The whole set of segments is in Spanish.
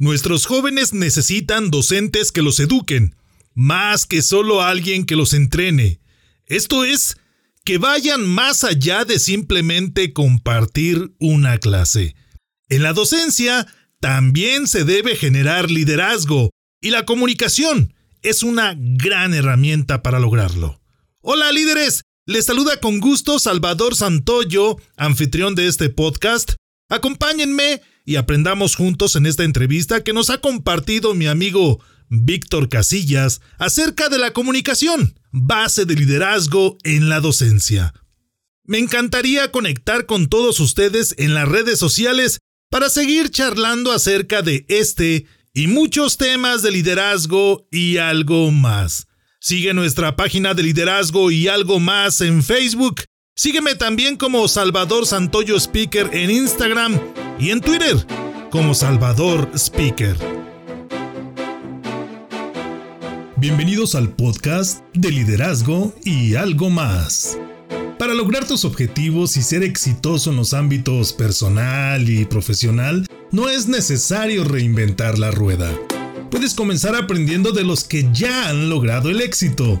Nuestros jóvenes necesitan docentes que los eduquen, más que solo alguien que los entrene. Esto es, que vayan más allá de simplemente compartir una clase. En la docencia también se debe generar liderazgo y la comunicación es una gran herramienta para lograrlo. Hola líderes, les saluda con gusto Salvador Santoyo, anfitrión de este podcast. Acompáñenme y aprendamos juntos en esta entrevista que nos ha compartido mi amigo Víctor Casillas acerca de la comunicación, base de liderazgo en la docencia. Me encantaría conectar con todos ustedes en las redes sociales para seguir charlando acerca de este y muchos temas de liderazgo y algo más. Sigue nuestra página de liderazgo y algo más en Facebook. Sígueme también como Salvador Santoyo Speaker en Instagram y en Twitter como Salvador Speaker. Bienvenidos al podcast de liderazgo y algo más. Para lograr tus objetivos y ser exitoso en los ámbitos personal y profesional, no es necesario reinventar la rueda. Puedes comenzar aprendiendo de los que ya han logrado el éxito.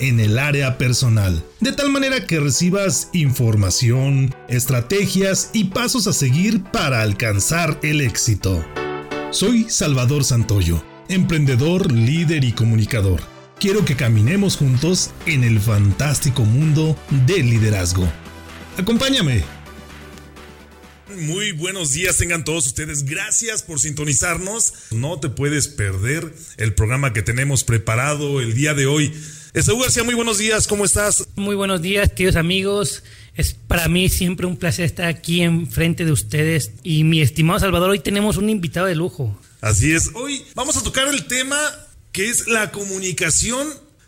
en el área personal, de tal manera que recibas información, estrategias y pasos a seguir para alcanzar el éxito. Soy Salvador Santoyo, emprendedor, líder y comunicador quiero que caminemos juntos en el fantástico mundo del liderazgo. Acompáñame. Muy buenos días tengan todos ustedes. Gracias por sintonizarnos. No te puedes perder el programa que tenemos preparado el día de hoy. Esaú García, muy buenos días. ¿Cómo estás? Muy buenos días, queridos amigos. Es para mí siempre un placer estar aquí enfrente de ustedes. Y mi estimado Salvador, hoy tenemos un invitado de lujo. Así es. Hoy vamos a tocar el tema que es la comunicación,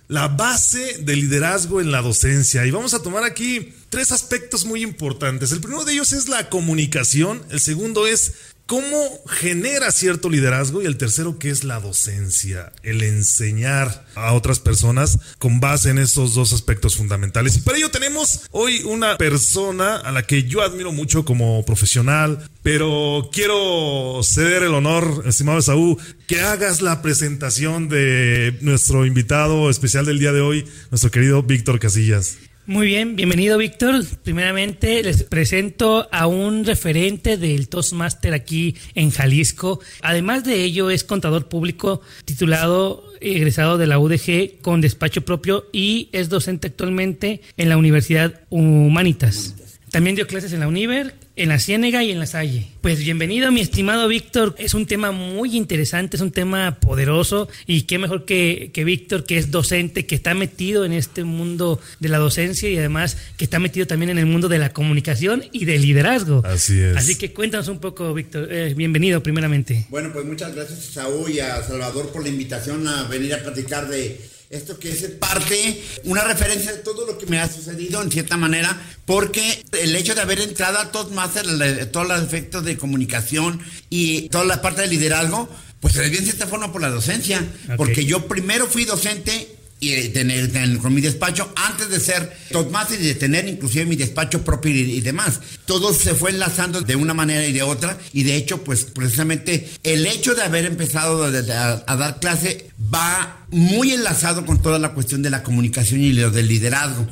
la base del liderazgo en la docencia. Y vamos a tomar aquí tres aspectos muy importantes. El primero de ellos es la comunicación, el segundo es cómo genera cierto liderazgo y el tercero que es la docencia, el enseñar a otras personas con base en esos dos aspectos fundamentales. Y para ello tenemos hoy una persona a la que yo admiro mucho como profesional, pero quiero ceder el honor, estimado Saúl, que hagas la presentación de nuestro invitado especial del día de hoy, nuestro querido Víctor Casillas. Muy bien, bienvenido Víctor. Primeramente les presento a un referente del Toastmaster aquí en Jalisco. Además de ello es contador público titulado egresado de la UDG con despacho propio y es docente actualmente en la Universidad Humanitas. También dio clases en la Univer, en la Ciénega y en la Salle. Pues bienvenido, mi estimado Víctor. Es un tema muy interesante, es un tema poderoso y qué mejor que, que Víctor, que es docente, que está metido en este mundo de la docencia y además que está metido también en el mundo de la comunicación y del liderazgo. Así es. Así que cuéntanos un poco, Víctor. Eh, bienvenido, primeramente. Bueno, pues muchas gracias a Saúl y a Salvador por la invitación a venir a platicar de esto que es parte, una referencia de todo lo que me ha sucedido en cierta manera, porque el hecho de haber entrado a Toastmaster, todos los efectos de comunicación y toda la parte de liderazgo, pues se debió en cierta forma por la docencia, porque yo primero fui docente y tener, con mi despacho antes de ser Toastmaster y de tener inclusive mi despacho propio y, demás. Todo se fue enlazando de una manera y de otra y de hecho pues precisamente el hecho de haber empezado a dar clase va muy enlazado con toda la cuestión de la comunicación y lo del liderazgo.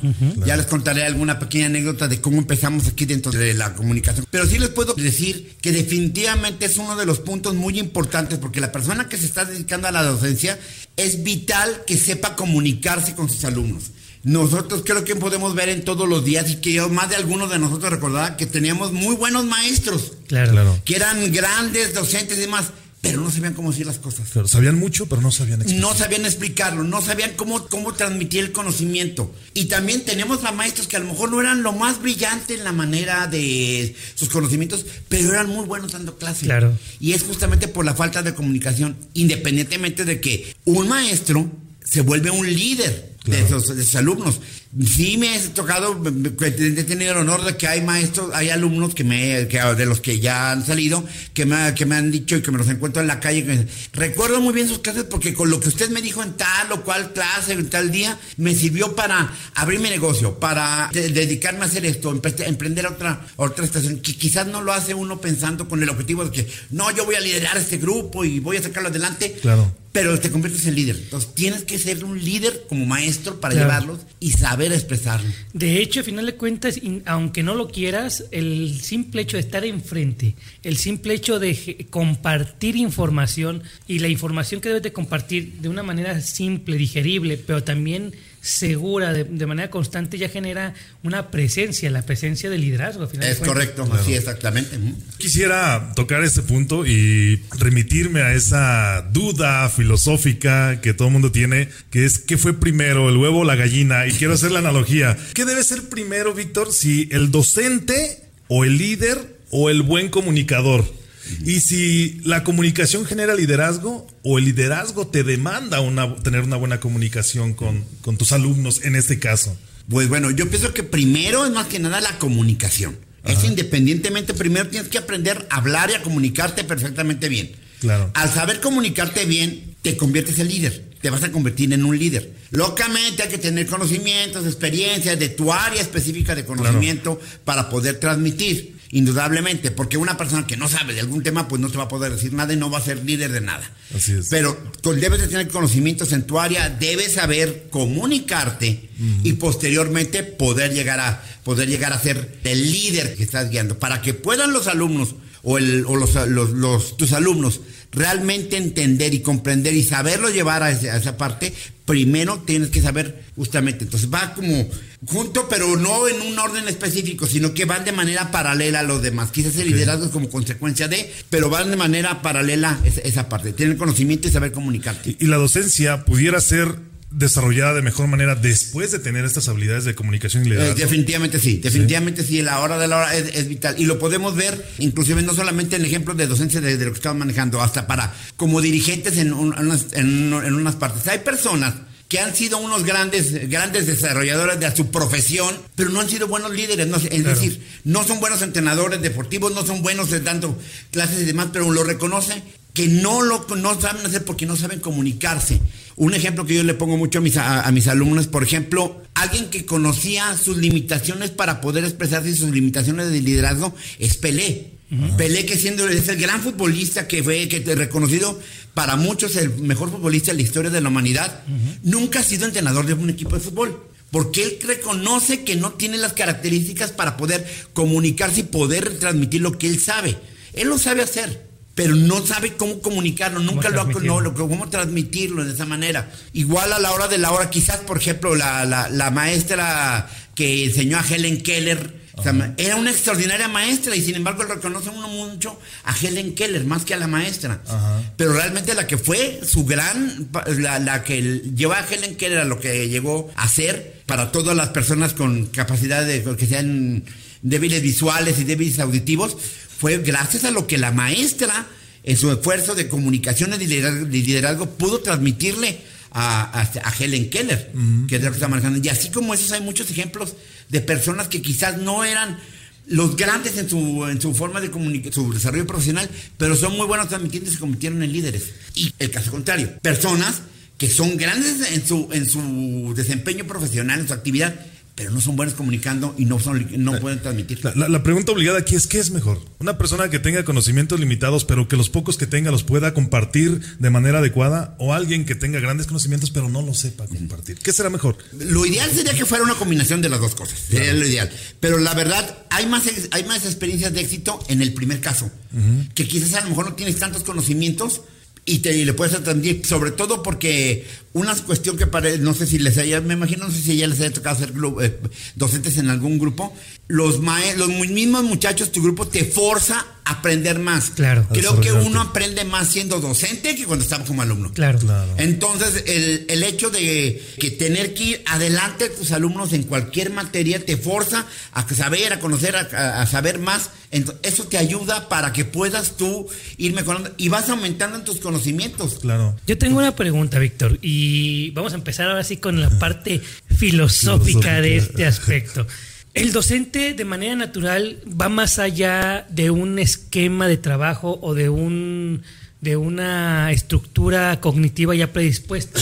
Ya les contaré alguna pequeña anécdota de cómo empezamos aquí dentro de la comunicación. Pero sí les puedo decir que definitivamente es uno de los puntos muy importantes porque la persona que se está dedicando a la docencia es vital que sepa comunicarse con sus alumnos. Nosotros creo que podemos ver en todos los días y que yo, más de algunos de nosotros recordaba que teníamos muy buenos maestros. Claro. Que eran grandes docentes y demás pero no sabían cómo decir las cosas. Pero sabían mucho, pero no sabían explicarlo. No sabían explicarlo, no sabían cómo, cómo transmitir el conocimiento. Y también tenemos a maestros que a lo mejor no eran lo más brillante en la manera de sus conocimientos, pero eran muy buenos dando clases. Claro. Y es justamente por la falta de comunicación, independientemente de que un maestro se vuelve un líder de, de, esos, alumnos. Sí me he tocado, he tenido el honor de que hay maestros, hay alumnos que me, que, de los que ya han salido, que me, que me han dicho y que me los encuentro en la calle. recuerdo muy bien sus clases porque con lo que usted me dijo en tal o cual clase, en tal día, me sirvió para abrir mi negocio, para dedicarme a hacer esto, emprender otra, otra estación, que quizás no lo hace uno pensando con el objetivo de que, no, yo voy a liderar este grupo y voy a sacarlo adelante. Claro pero te conviertes en líder. Entonces tienes que ser un líder como maestro para llevarlos y saber De hecho, al final de cuentas, aunque no lo quieras, el simple hecho de estar enfrente, el simple hecho de compartir información y la información que debes de compartir de una manera simple, digerible, pero también segura, de, manera constante, ya genera una presencia, la presencia del liderazgo. es correcto, así exactamente. Quisiera tocar este punto y remitirme a esa duda filosófica que todo el mundo tiene, que es ¿qué fue primero, el huevo o la gallina? Y quiero hacer la analogía. ¿Qué debe ser primero, Víctor, si el docente o el líder o el buen comunicador? Y si la comunicación genera liderazgo o el liderazgo te demanda una, tener una buena comunicación con, tus alumnos en este caso. Pues bueno, yo pienso que primero es más que nada la comunicación. Es independientemente, primero tienes que aprender a hablar y a comunicarte perfectamente bien. Claro. Al saber comunicarte bien, te conviertes en líder. Te vas a convertir en un líder. Locamente hay que tener conocimientos, experiencias de tu área específica de conocimiento para poder transmitir indudablemente, porque una persona que no sabe de algún tema, pues no te va a poder decir nada y no va a ser líder de nada. Así es. Pero debes de tener conocimientos en tu área, debes saber comunicarte y posteriormente poder llegar a poder llegar a ser el líder que estás guiando, para que puedan los alumnos o, el, o los, los, tus alumnos realmente entender y comprender y saberlo llevar a, esa parte, primero tienes que saber justamente. Entonces va como junto, pero no en un orden específico, sino que van de manera paralela a los demás. Quizás el liderazgo es como consecuencia de, pero van de manera paralela esa, esa parte. Tener conocimiento y saber comunicarte. y la docencia pudiera ser desarrollada de mejor manera después de tener estas habilidades de comunicación y liderazgo? Eh, definitivamente sí, definitivamente sí, la hora de la hora es, vital. Y lo podemos ver, inclusive no solamente en ejemplos de docencia de, lo que estamos manejando, hasta para como dirigentes en, unas, en, unas partes. Hay personas que han sido unos grandes, grandes desarrolladores de su profesión, pero no han sido buenos líderes. No, es decir, no son buenos entrenadores deportivos, no son buenos dando clases y demás, pero lo reconoce que no lo no saben hacer porque no saben comunicarse. Un ejemplo que yo le pongo mucho a mis, a, mis alumnos, por ejemplo, alguien que conocía sus limitaciones para poder expresarse y sus limitaciones de liderazgo es Pelé. Pelé que siendo es el gran futbolista que fue que reconocido para muchos el mejor futbolista de la historia de la humanidad, nunca ha sido entrenador de un equipo de fútbol. Porque él reconoce que no tiene las características para poder comunicarse y poder transmitir lo que él sabe. Él lo sabe hacer pero no sabe cómo comunicarlo, nunca lo ha no, cómo transmitirlo de esa manera. Igual a la hora de la hora, quizás, por ejemplo, la, la, maestra que enseñó a Helen Keller, era una extraordinaria maestra y sin embargo reconoce uno mucho a Helen Keller más que a la maestra. Pero realmente la que fue su gran, la, la, que llevó a Helen Keller a lo que llegó a ser para todas las personas con capacidad de que sean débiles visuales y débiles auditivos, fue gracias a lo que la maestra, en su esfuerzo de comunicación y liderazgo, pudo transmitirle a, Helen Keller, que es lo que está manejando. Y así como esos hay muchos ejemplos de personas que quizás no eran los grandes en su, en su forma de comunicar, su desarrollo profesional, pero son muy buenos transmitiendo y se convirtieron en líderes. Y el caso contrario, personas que son grandes en su, en su desempeño profesional, en su actividad, pero no son buenos comunicando y no, son, no pueden transmitir. La, pregunta obligada aquí es, ¿qué es mejor? ¿Una persona que tenga conocimientos limitados, pero que los pocos que tenga los pueda compartir de manera adecuada? ¿O alguien que tenga grandes conocimientos, pero no lo sepa compartir? ¿Qué será mejor? Lo ideal sería que fuera una combinación de las dos cosas. Sería lo ideal. Pero la verdad, hay más, hay más experiencias de éxito en el primer caso. Que quizás a lo mejor no tienes tantos conocimientos, y, te, le puedes transmitir, sobre todo porque una cuestión que parece, no sé si les haya, me imagino, no sé si ya les haya tocado ser eh, docentes en algún grupo, los, los mismos muchachos, tu grupo te forza a aprender más. Claro. Creo que uno aprende más siendo docente que cuando estamos como alumno. Claro. claro. Entonces, el, el, hecho de que tener que ir adelante de tus alumnos en cualquier materia te forza a saber, a conocer, a, a saber más. Entonces, eso te ayuda para que puedas tú ir mejorando y vas aumentando en tus conocimientos. Claro. Yo tengo una pregunta, Víctor, y vamos a empezar ahora sí con la parte filosófica de este aspecto. El docente de manera natural va más allá de un esquema de trabajo o de un de una estructura cognitiva ya predispuesta.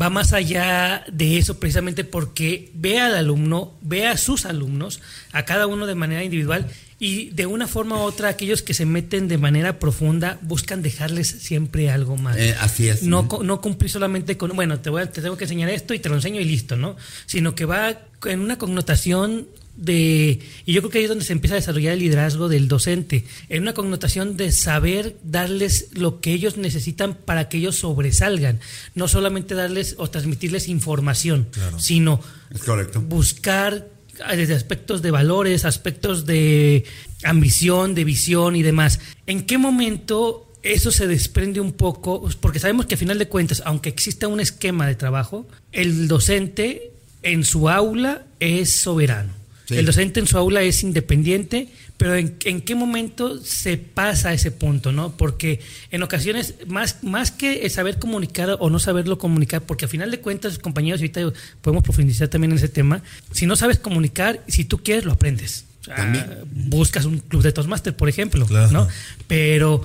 Va más allá de eso precisamente porque ve al alumno, ve a sus alumnos, a cada uno de manera individual y de una forma u otra aquellos que se meten de manera profunda buscan dejarles siempre algo más. Eh, así es. No, no cumplir solamente con, bueno, te, voy te tengo que enseñar esto y te lo enseño y listo, ¿no? Sino que va en una connotación de, y yo creo que ahí es donde se empieza a desarrollar el liderazgo del docente, en una connotación de saber darles lo que ellos necesitan para que ellos sobresalgan, no solamente darles o transmitirles información, sino buscar desde aspectos de valores, aspectos de ambición, de visión y demás. ¿En qué momento eso se desprende un poco? Porque sabemos que a final de cuentas, aunque exista un esquema de trabajo, el docente en su aula es soberano. El docente en su aula es independiente, pero en, qué momento se pasa a ese punto, ¿no? Porque en ocasiones, más, más que saber comunicar o no saberlo comunicar, porque al final de cuentas, compañeros, ahorita podemos profundizar también en ese tema, si no sabes comunicar, si tú quieres, lo aprendes. buscas un club de Toastmaster, por ejemplo, ¿no? Pero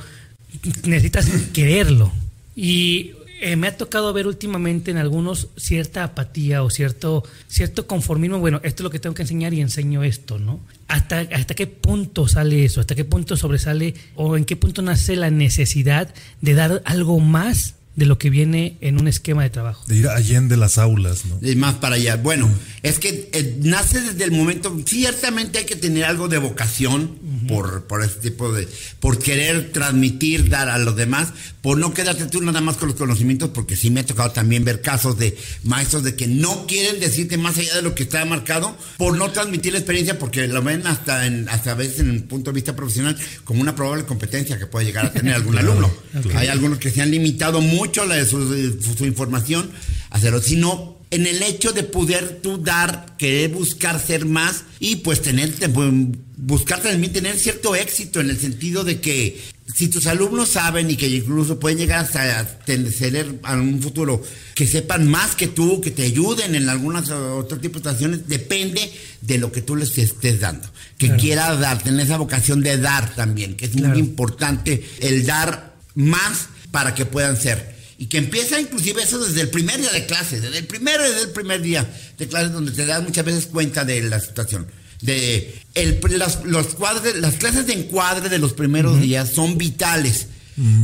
necesitas quererlo. Y eh, me ha tocado ver últimamente en algunos cierta apatía o cierto, cierto conformismo. Bueno, esto es lo que tengo que enseñar y enseño esto, ¿no? ¿Hasta, ¿Hasta qué punto sale eso? ¿Hasta qué punto sobresale o en qué punto nace la necesidad de dar algo más de lo que viene en un esquema de trabajo. De ir allende las aulas, ¿no? Y más para allá. Bueno, es que eh, nace desde el momento, ciertamente hay que tener algo de vocación por, por ese tipo de, por querer transmitir, dar a los demás, por no quedarte tú nada más con los conocimientos, porque sí me ha tocado también ver casos de maestros de que no quieren decirte más allá de lo que está marcado, por no transmitir la experiencia, porque lo ven hasta, en, hasta a veces en un punto de vista profesional como una probable competencia que puede llegar a tener algún alumno. Hay algunos que se han limitado mucho la, su, su, información hacerlo, sino en el hecho de poder tú dar, querer buscar ser más y pues tener, pues, buscar también tener cierto éxito en el sentido de que si tus alumnos saben y que incluso pueden llegar hasta tener a un futuro que sepan más que tú, que te ayuden en algunas otro tipo de situaciones, depende de lo que tú les estés dando. Que quiera dar, tener esa vocación de dar también, que es muy importante el dar más para que puedan ser y que empieza inclusive eso desde el primer día de clase, desde el primero, desde el primer día de clase donde te das muchas veces cuenta de la situación. De el, las, los cuadros, las clases de encuadre de los primeros días son vitales,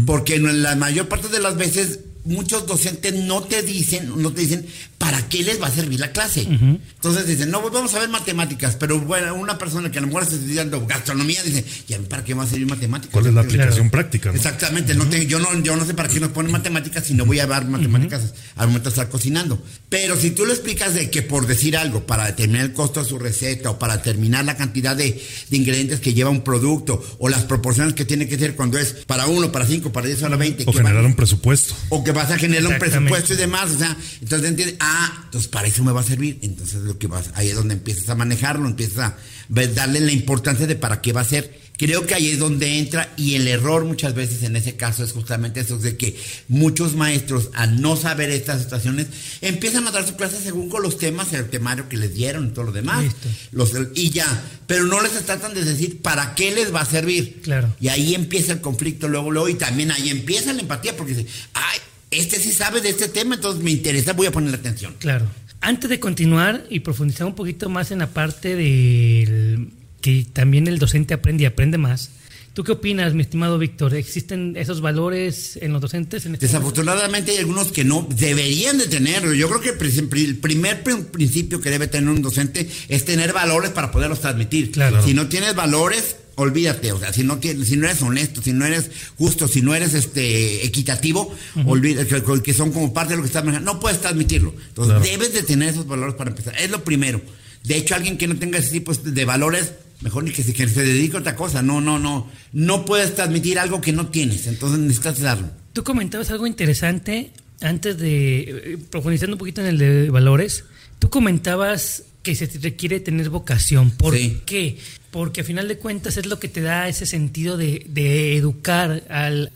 porque en la mayor parte de las veces muchos docentes no te dicen, no te dicen para qué les va a servir la clase. Entonces dicen, no, pues vamos a ver matemáticas, pero bueno, una persona que a lo mejor está estudiando gastronomía dice, ¿y para qué va a servir matemáticas? ¿Cuál es la aplicación práctica? Exactamente, no yo, no, yo no sé para qué nos ponen matemáticas si no voy a ver matemáticas al momento de estar cocinando. Pero si tú le explicas de que por decir algo, para determinar el costo de su receta o para determinar la cantidad de, de ingredientes que lleva un producto o las proporciones que tiene que ser cuando es para uno, para cinco, para diez, para veinte. O generar un presupuesto. O que vas a generar un presupuesto y demás. O sea, entonces entiendes, ah, entonces para eso me va a servir. Entonces lo que vas, ahí es donde empiezas a manejarlo, empiezas a darle la importancia de para qué va a ser. Creo que ahí es donde entra y el error muchas veces en ese caso es justamente eso, de que muchos maestros al no saber estas situaciones empiezan a dar su clase según con los temas, el temario que les dieron y todo lo demás. Los, y ya, pero no les tratan de decir para qué les va a servir. Claro. Y ahí empieza el conflicto luego, luego, y también ahí empieza la empatía porque dice, ay, este sí sabe de este tema, entonces me interesa, voy a poner atención. Claro. Antes de continuar y profundizar un poquito más en la parte de que también el docente aprende y aprende más, ¿Tú qué opinas, mi estimado Víctor? ¿Existen esos valores en los docentes? Este Desafortunadamente hay algunos que no deberían de tenerlo. Yo creo que el primer principio que debe tener un docente es tener valores para poderlos transmitir. Claro. Si no tienes valores, olvídate, o sea, si no tienes, si no eres honesto, si no eres justo, si no eres este equitativo, olvídate, que, son como parte de lo que estás manejando, no puedes transmitirlo. Entonces, debes de tener esos valores para empezar. Es lo primero. De hecho, alguien que no tenga ese tipo de valores, mejor ni que se, que se dedique a otra cosa. No, no, no. No puedes transmitir algo que no tienes. Entonces necesitas darlo. Tú comentabas algo interesante antes de eh, profundizando un poquito en el de valores. Tú comentabas que se requiere tener vocación. ¿Por qué? Porque a final de cuentas es lo que te da ese sentido de, educar al,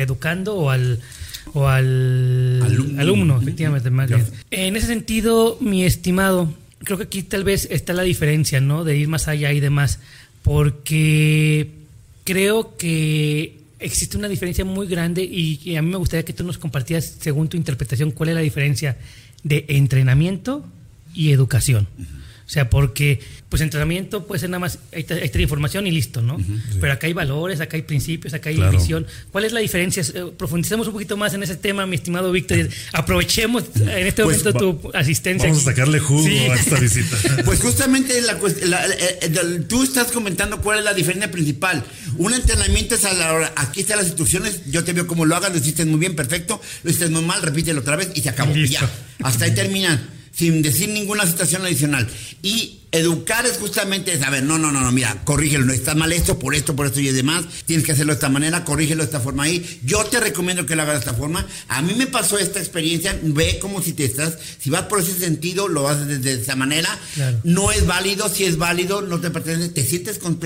educando o al, o al alumno, efectivamente. En ese sentido, mi estimado, creo que aquí tal vez está la diferencia, ¿no? De ir más allá y demás. Porque creo que existe una diferencia muy grande y, a mí me gustaría que tú nos compartieras, según tu interpretación, cuál es la diferencia de entrenamiento y educación. O sea, porque pues entrenamiento puede ser nada más, ahí está, información y listo, ¿no? Pero acá hay valores, acá hay principios, acá hay visión. ¿Cuál es la diferencia? Eh, profundicemos un poquito más en ese tema, mi estimado Víctor. Aprovechemos en este pues momento tu asistencia. Vamos a sacarle jugo a esta visita. Pues justamente la, eh, eh, tú estás comentando cuál es la diferencia principal. Un entrenamiento es a la hora, aquí están las instrucciones, yo te veo cómo lo hagas, lo hiciste muy bien, perfecto, lo hiciste muy mal, repítelo otra vez y se acabó. ya, hasta ahí terminan sin decir ninguna situación adicional. Y educar es justamente saber, no, no, no, no, mira, corrígelo, está mal esto, por esto, por esto y demás, tienes que hacerlo de esta manera, corrígelo de esta forma ahí. Yo te recomiendo que lo hagas de esta forma. A mí me pasó esta experiencia, ve como si te estás, si vas por ese sentido, lo haces de, esa manera. No es válido, si es válido, no te pertenece, te sientes con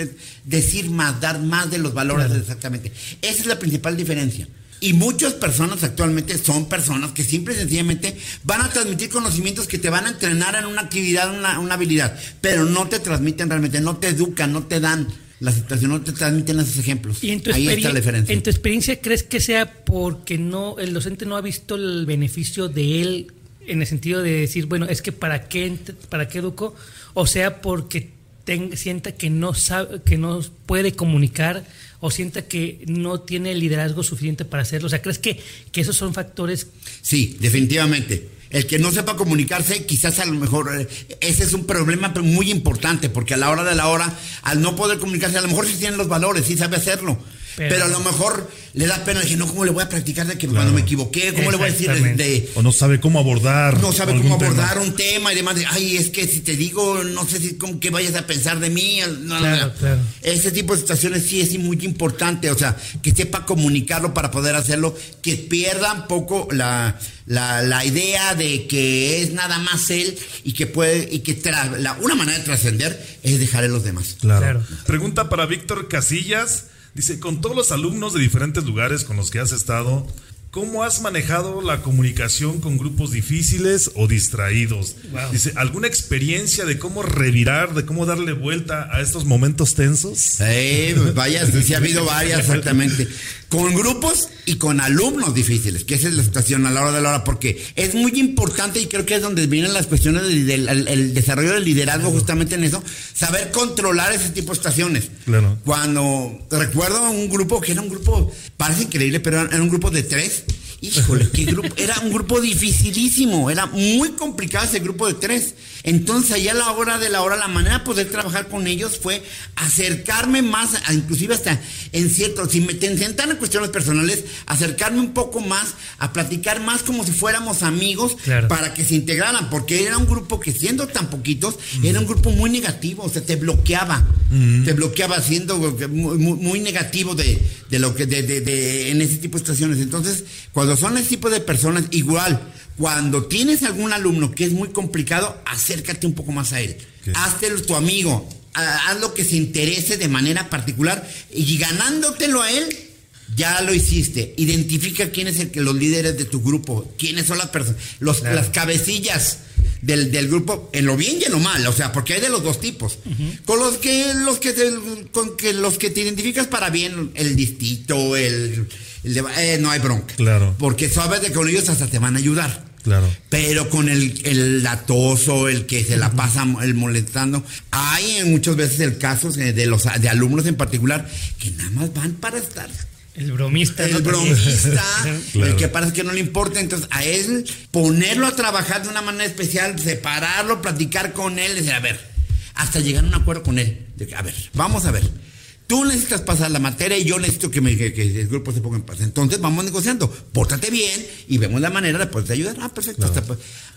decir más, dar más de los valores exactamente. Esa es la principal diferencia. Y muchas personas actualmente son personas que simple y sencillamente van a transmitir conocimientos que te van a entrenar en una actividad, una, una habilidad, pero no te transmiten realmente, no te educan, no te dan la situación, no te transmiten esos ejemplos. ¿Y en tu Ahí está la diferencia. ¿En tu experiencia crees que sea porque no el docente no ha visto el beneficio de él en el sentido de decir, bueno, es que para qué, para qué educo? O sea, porque sienta que no sabe, que no puede comunicar o sienta que no tiene el liderazgo suficiente para hacerlo? O sea, ¿crees que, que esos son factores? Sí, definitivamente. El que no sepa comunicarse, quizás a lo mejor eh, ese es un problema muy importante, porque a la hora de la hora, al no poder comunicarse, a lo mejor sí tiene los valores, sí sabe hacerlo, pero, a lo mejor le da pena decir, no, ¿cómo le voy a practicar de que cuando me equivoqué? ¿Cómo le voy a decir de, O no sabe cómo abordar. No sabe cómo abordar un tema y demás. ay, es que si te digo, no sé si cómo que vayas a pensar de mí. Ese tipo de situaciones sí es muy importante. O sea, que sepa comunicarlo para poder hacerlo. Que pierda un poco la, la, idea de que es nada más él y que puede, y que la, una manera de trascender es dejar a los demás. claro. Pregunta para Víctor Casillas. Dice, con todos los alumnos de diferentes lugares con los que has estado, ¿Cómo has manejado la comunicación con grupos difíciles o distraídos? Dice, ¿alguna experiencia de cómo revirar, de cómo darle vuelta a estos momentos tensos? Sí, vaya, sí ha habido varias, exactamente. Con grupos y con alumnos difíciles, que esa es la situación a la hora de la hora, porque es muy importante y creo que es donde vienen las cuestiones del, desarrollo del liderazgo, justamente en eso, saber controlar ese tipo de situaciones. Claro. Cuando recuerdo un grupo que era un grupo, parece increíble, pero era un grupo de tres Híjole, qué grupo. Era un grupo dificilísimo. Era muy complicado ese grupo de tres. Entonces, allá a la hora de la hora, la manera de poder trabajar con ellos fue acercarme más, inclusive hasta en cierto, si me sentan en cuestiones personales, acercarme un poco más, a platicar más como si fuéramos amigos para que se integraran. Porque era un grupo que, siendo tan poquitos, era un grupo muy negativo. O sea, te bloqueaba. Te bloqueaba siendo muy, negativo de, lo que, de, en ese tipo de situaciones. Entonces, cuando son ese tipo de personas, igual, cuando tienes algún alumno que es muy complicado, acércate un poco más a él. Hazte tu amigo. Haz lo que se interese de manera particular y ganándotelo a él, ya lo hiciste. Identifica quiénes son los líderes de tu grupo, quiénes son las personas, las cabecillas del, grupo, en lo bien y en lo mal, o sea, porque hay de los dos tipos. Con los que, los que, con que los que te identificas para bien, el distito, el eh, no hay bronca. Claro. Porque sabes de que con ellos hasta te van a ayudar. Claro. Pero con el, el latoso, el que se la pasa el molestando, hay muchas veces el caso de los de alumnos en particular que nada más van para estar el bromista. El bromista, el que parece que no le importa. Entonces, a él ponerlo a trabajar de una manera especial, separarlo, platicar con él, decir, a ver, hasta llegar a un acuerdo con él. De que, a ver, vamos a ver Tú necesitas pasar la materia y yo necesito que, me, que, el grupo se ponga en paz. Entonces vamos negociando. Pórtate bien y vemos la manera de poderte ayudar. Ah, perfecto. Hasta,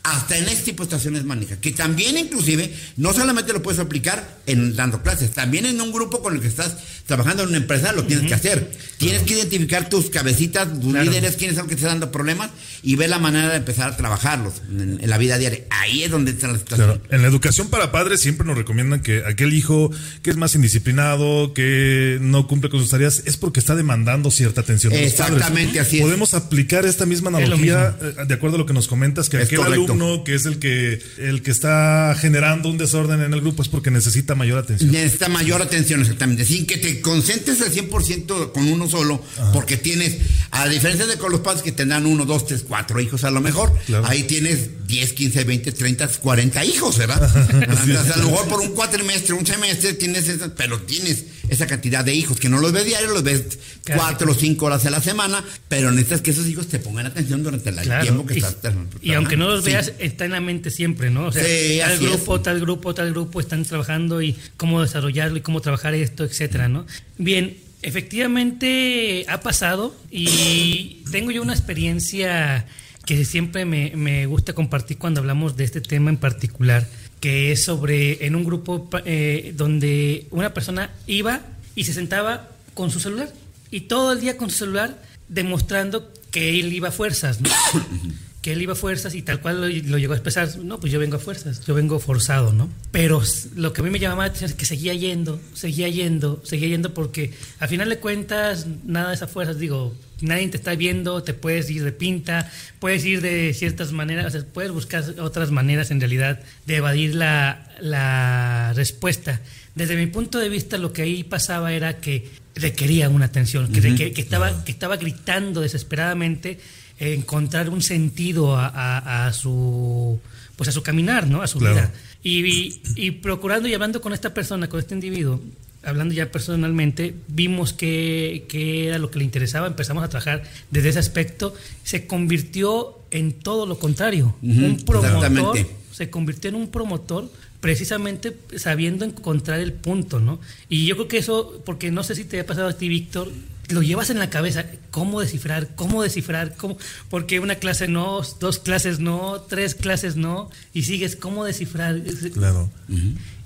hasta, en este tipo de estaciones maneja. Que también inclusive no solamente lo puedes aplicar en dando clases, también en un grupo con el que estás trabajando en una empresa lo tienes que hacer. Tienes que identificar tus cabecitas, tus líderes, quiénes son los que te están dando problemas y ver la manera de empezar a trabajarlos en, la vida diaria. Ahí es donde está la situación. En la educación para padres siempre nos recomiendan que aquel hijo que es más indisciplinado, que no cumple con sus tareas, es porque está demandando cierta atención. Exactamente así es. Podemos aplicar esta misma analogía eh, de acuerdo a lo que nos comentas, que aquel alumno que es el que, el que está generando un desorden en el grupo es porque necesita mayor atención. Necesita mayor atención, exactamente. Sin que te concentres al 100% con uno solo, porque tienes, a diferencia de con los padres que tendrán uno, dos, tres, cuatro hijos a lo mejor, ahí tienes 10, 15, 20, 30, 40 hijos, ¿verdad? a lo mejor por un cuatrimestre, un semestre tienes, esa, pero tienes esa cantidad de hijos que no los ves diario, los ves cuatro o cinco horas a la semana, pero necesitas que esos hijos te pongan atención durante el tiempo que estás Y aunque no los veas, está en la mente siempre, ¿no? O sea, tal grupo, tal grupo, tal grupo están trabajando y cómo desarrollarlo y cómo trabajar esto, etcétera, ¿no? Bien, efectivamente ha pasado y tengo yo una experiencia que siempre me, me gusta compartir cuando hablamos de este tema en particular que es sobre en un grupo eh, donde una persona iba y se sentaba con su celular y todo el día con su celular demostrando que él iba a fuerzas, ¿no? que él iba a fuerzas y tal cual lo, llegó a expresar, no, pues yo vengo a fuerzas, yo vengo forzado, ¿no? Pero lo que a mí me llamaba la atención es que seguía yendo, seguía yendo, seguía yendo porque a final de cuentas nada de esas fuerzas, digo, nadie te está viendo, te puedes ir de pinta, puedes ir de ciertas maneras, puedes buscar otras maneras en realidad de evadir la, la respuesta. Desde mi punto de vista lo que ahí pasaba era que requería una atención, que, que, estaba, que estaba gritando desesperadamente encontrar un sentido a, su pues a su caminar, ¿no? A su vida. Y, procurando y hablando con esta persona, con este individuo, hablando ya personalmente, vimos que, era lo que le interesaba, empezamos a trabajar desde ese aspecto, se convirtió en todo lo contrario. un promotor se convirtió en un promotor precisamente sabiendo encontrar el punto, ¿no? Y yo creo que eso, porque no sé si te ha pasado a ti, Víctor, lo llevas en la cabeza, cómo descifrar, cómo descifrar, cómo, porque una clase no, dos clases no, tres clases no, y sigues cómo descifrar. Claro.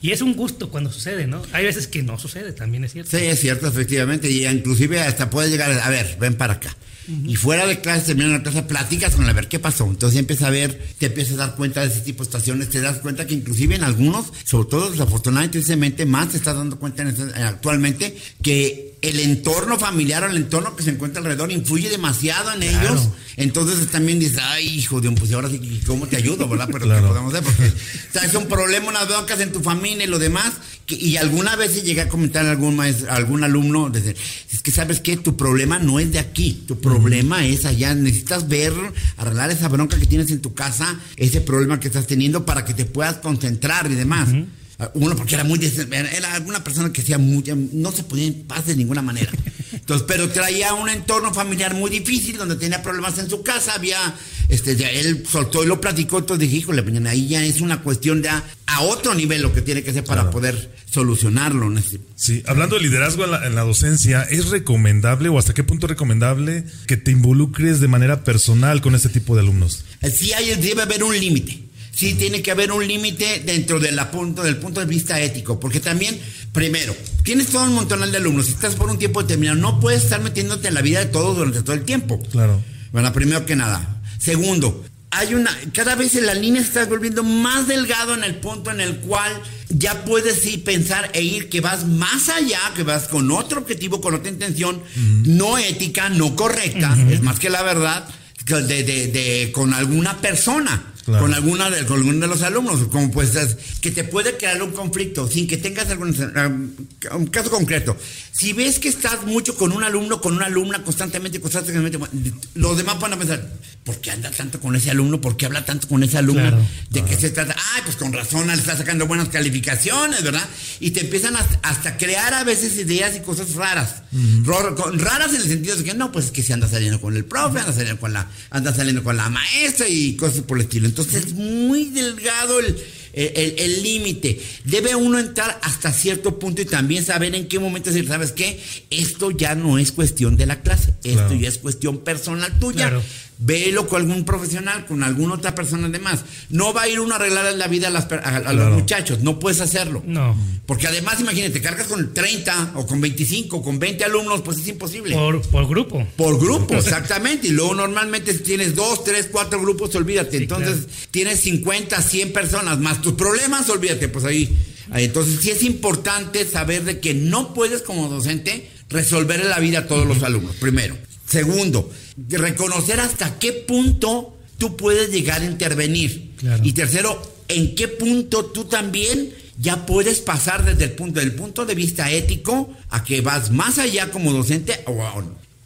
Y es un gusto cuando sucede, ¿no? Hay veces que no sucede, también es cierto. Sí, es cierto, efectivamente, y inclusive hasta puede llegar, a ver, ven para acá. Y fuera de clase, terminando la clase, platicas con la ver qué pasó. Entonces empiezas a ver, te empiezas a dar cuenta de ese tipo de estaciones, te das cuenta que inclusive en algunos, sobre todo desafortunadamente, más te estás dando cuenta actualmente que el entorno familiar o el entorno que se encuentra alrededor influye demasiado en ellos. Entonces también dices, ay, hijo de un, pues ahora sí, ¿cómo te ayudo, verdad? Pero ¿qué podemos hacer? Porque traes un problema, unas broncas en tu familia y lo demás. y alguna vez llegué a comentar a algún maestro, algún alumno, desde, es que sabes que tu problema no es de aquí, tu problema es allá. Necesitas ver, arreglar esa bronca que tienes en tu casa, ese problema que estás teniendo para que te puedas concentrar y demás. Uno porque era muy era una persona que hacía mucho, no se podía en paz de ninguna manera. Entonces, pero traía un entorno familiar muy difícil donde tenía problemas en su casa, había este él soltó y lo platicó, entonces dije, híjole, pues, ahí ya es una cuestión ya a otro nivel lo que tiene que hacer para poder solucionarlo. Sí, hablando de liderazgo en la, en la, docencia, ¿es recomendable o hasta qué punto recomendable que te involucres de manera personal con este tipo de alumnos? Sí, hay, debe haber un límite sí tiene que haber un límite dentro de la punto, del punto de vista ético, porque también, primero, tienes todo un montón de alumnos, si estás por un tiempo determinado, no puedes estar metiéndote en la vida de todos durante todo el tiempo. Claro. Bueno, primero que nada. Segundo, hay una, cada vez la línea se está volviendo más delgado en el punto en el cual ya puedes sí pensar e ir que vas más allá, que vas con otro objetivo, con otra intención, no ética, no correcta, es más que la verdad, de, de, con alguna persona con, alguna de, con alguno de los alumnos, como pues que te puede crear un conflicto sin que tengas algún un caso concreto. Si ves que estás mucho con un alumno, con una alumna constantemente, constantemente, los demás van a pensar, ¿por qué anda tanto con ese alumno? ¿Por qué habla tanto con ese alumno? ¿De qué se trata? Ah, pues con razón le está sacando buenas calificaciones, ¿verdad? Y te empiezan hasta, crear a veces ideas y cosas raras. Raras en el sentido de que no, pues es que se anda saliendo con el profe, anda saliendo con la, anda saliendo con la maestra y cosas por el estilo. Entonces es muy delgado el límite. Debe uno entrar hasta cierto punto y también saber en qué momento decir, ¿sabes qué? Esto ya no es cuestión de la clase, esto ya es cuestión personal tuya. Claro Velo con algún profesional, con alguna otra persona además. No va a ir uno a arreglar la vida a, los muchachos, no puedes hacerlo. No. Porque además, imagínate, cargas con 30 o con 25 o con 20 alumnos, pues es imposible. Por, por grupo. Por grupo, exactamente. Y luego normalmente si tienes 2, 3, 4 grupos, olvídate. Entonces tienes 50, 100 personas más tus problemas, olvídate, pues ahí. Entonces sí es importante saber de que no puedes como docente resolver la vida a todos los alumnos, primero. Segundo, reconocer hasta qué punto tú puedes llegar a intervenir. Y tercero, en qué punto tú también ya puedes pasar desde el punto, del punto de vista ético a que vas más allá como docente o,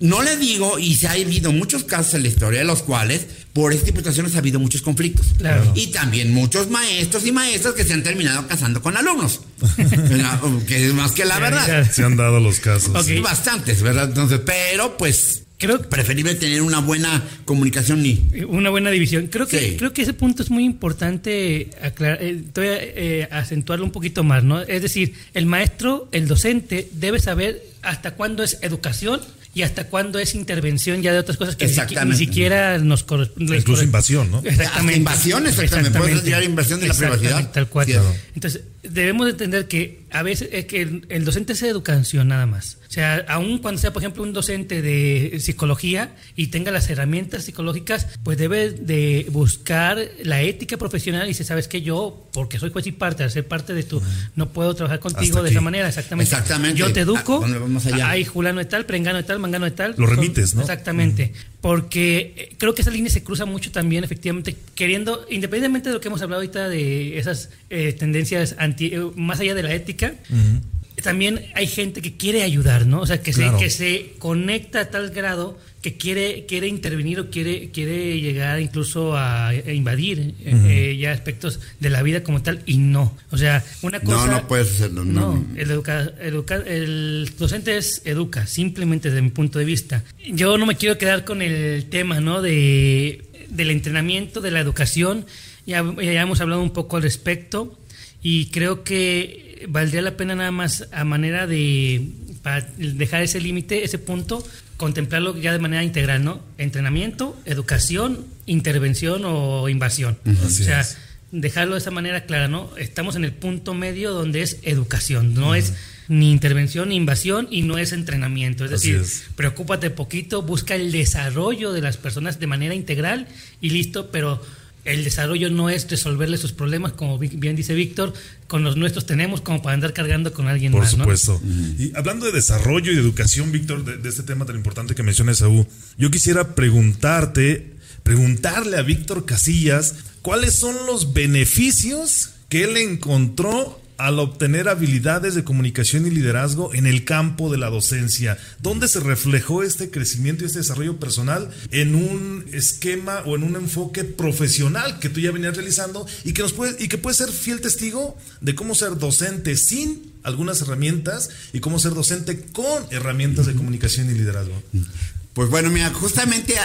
no le digo, y se ha habido muchos casos en la historia de los cuales por estas situaciones ha habido muchos conflictos. Y también muchos maestros y maestras que se han terminado casando con alumnos. que es más que la verdad. Se han dado los casos. Bastantes, ¿verdad? Entonces, pero pues creo preferible tener una buena comunicación ni una buena división creo que creo que ese punto es muy importante aclarar, eh, eh, acentuarlo un poquito más no es decir el maestro el docente debe saber hasta cuándo es educación y hasta cuándo es intervención ya de otras cosas que ni, siquiera nos corresponde. Incluso invasión, ¿no? Exactamente. invasión, exactamente. Puedes retirar invasión de la privacidad. Tal cual. Entonces, debemos entender que a veces es que el, docente es educación nada más. O sea, aun cuando sea, por ejemplo, un docente de psicología y tenga las herramientas psicológicas, pues debe de buscar la ética profesional y si sabes que yo, porque soy juez y parte, al ser parte de tu, no puedo trabajar contigo de esa manera, exactamente. Exactamente. Yo te educo, ah, hay fulano de tal, prengano de tal, mangano de tal. Lo remites, ¿no? Exactamente. Porque eh, creo que esa línea se cruza mucho también, efectivamente, queriendo, independientemente de lo que hemos hablado ahorita de esas eh, tendencias anti, eh, más allá de la ética, también hay gente que quiere ayudar, ¿no? O sea, que, se, que se conecta a tal grado que quiere, quiere intervenir o quiere, quiere llegar incluso a, invadir eh, ya aspectos de la vida como tal y no. O sea, una cosa... No, no puedes hacerlo. No, el, el docente es educa, simplemente desde mi punto de vista. Yo no me quiero quedar con el tema, ¿no? De, del entrenamiento, de la educación. Ya, ya hemos hablado un poco al respecto y creo que valdría la pena nada más a manera de para dejar ese límite, ese punto, contemplarlo ya de manera integral, ¿no? Entrenamiento, educación, intervención o invasión. o sea, dejarlo de esa manera clara, ¿no? Estamos en el punto medio donde es educación, no es ni intervención ni invasión y no es entrenamiento. Es decir, preocúpate poquito, busca el desarrollo de las personas de manera integral y listo, pero el desarrollo no es resolverle sus problemas, como bien dice Víctor, con los nuestros tenemos como para andar cargando con alguien Por más. Por supuesto. Y hablando de desarrollo y de educación, Víctor, de, este tema tan importante que menciona Saúl, yo quisiera preguntarte, preguntarle a Víctor Casillas, ¿cuáles son los beneficios que él encontró al obtener habilidades de comunicación y liderazgo en el campo de la docencia. ¿Dónde se reflejó este crecimiento y este desarrollo personal en un esquema o en un enfoque profesional que tú ya venías realizando y que nos puede y que puede ser fiel testigo de cómo ser docente sin algunas herramientas y cómo ser docente con herramientas de comunicación y liderazgo? Pues bueno, mira, justamente,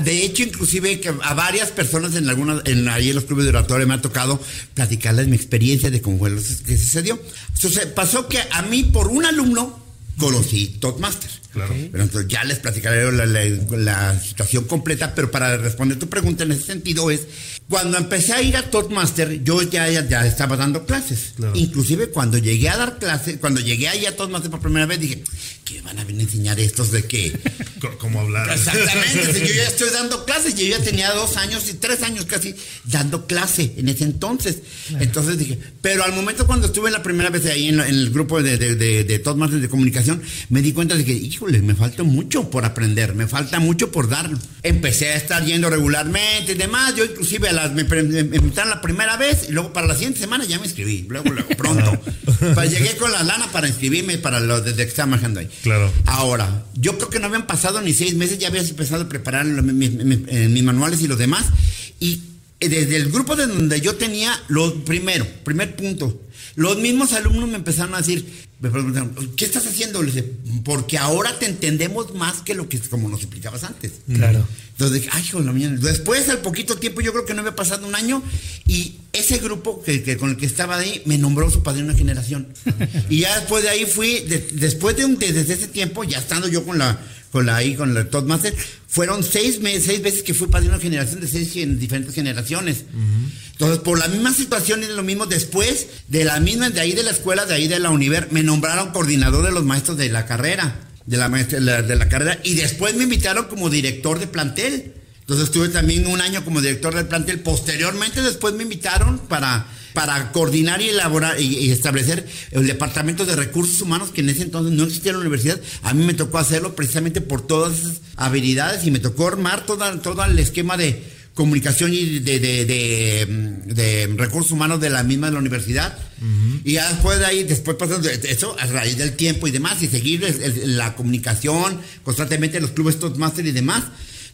de hecho, inclusive que a varias personas en algunas, en ahí en los clubes de oratoria me ha tocado platicarles mi experiencia de cómo fue lo que sucedió. Entonces, pasó que a mí, por un alumno, conocí Toastmaster. Claro. Pero entonces ya les platicaré la, situación completa, pero para responder tu pregunta en ese sentido es, cuando empecé a ir a Toastmaster, yo ya, ya, estaba dando clases. Inclusive cuando llegué a dar clases, cuando llegué ahí a Toastmaster por primera vez, dije, ¿qué van a venir a enseñar estos de qué? ¿Cómo hablar? Exactamente, yo ya estoy dando clases, yo ya tenía dos años y tres años casi dando clase en ese entonces. Entonces dije, pero al momento cuando estuve la primera vez ahí en, el grupo de, de, de, de Toastmasters de comunicación, me di cuenta de que, híjole, me falta mucho por aprender, me falta mucho por dar. Empecé a estar yendo regularmente y demás, yo inclusive las, me, invitaron la primera vez y luego para la siguiente semana ya me inscribí, luego, luego, pronto. pues llegué con la lana para inscribirme para lo de, que estaba manejando ahí. Claro. Ahora, yo creo que no habían pasado ni seis meses, ya habías empezado a preparar mis, mis manuales y los demás. Y desde el grupo de donde yo tenía, lo primero, primer punto, los mismos alumnos me empezaron a decir, me preguntaron, ¿qué estás haciendo? Le dije, porque ahora te entendemos más que lo que como nos explicabas antes. Claro. Entonces dije, ay, la mañana. Después, al poquito tiempo, yo creo que no había pasado un año, y ese grupo que, con el que estaba ahí me nombró su padrino de generación. y ya después de ahí fui, después de un, desde ese tiempo, ya estando yo con la, con la ahí, con la Toastmaster, fueron seis meses, seis veces que fui padrino de generación de seis en diferentes generaciones. Entonces, por la misma situación y lo mismo, después de la misma, de ahí de la escuela, de ahí de la Univer, me nombraron coordinador de los maestros de la carrera, de la, de la carrera, y después me invitaron como director de plantel. Entonces estuve también un año como director del plantel. Posteriormente, después me invitaron para, para coordinar y elaborar y, establecer el departamento de recursos humanos que en ese entonces no existía en la universidad. A mí me tocó hacerlo precisamente por todas esas habilidades y me tocó armar toda, todo el esquema de comunicación y de, de, recursos humanos de la misma de la universidad. Y ya después de ahí, después pasando eso, a raíz del tiempo y demás, y seguir la comunicación constantemente, los clubes Toastmaster y demás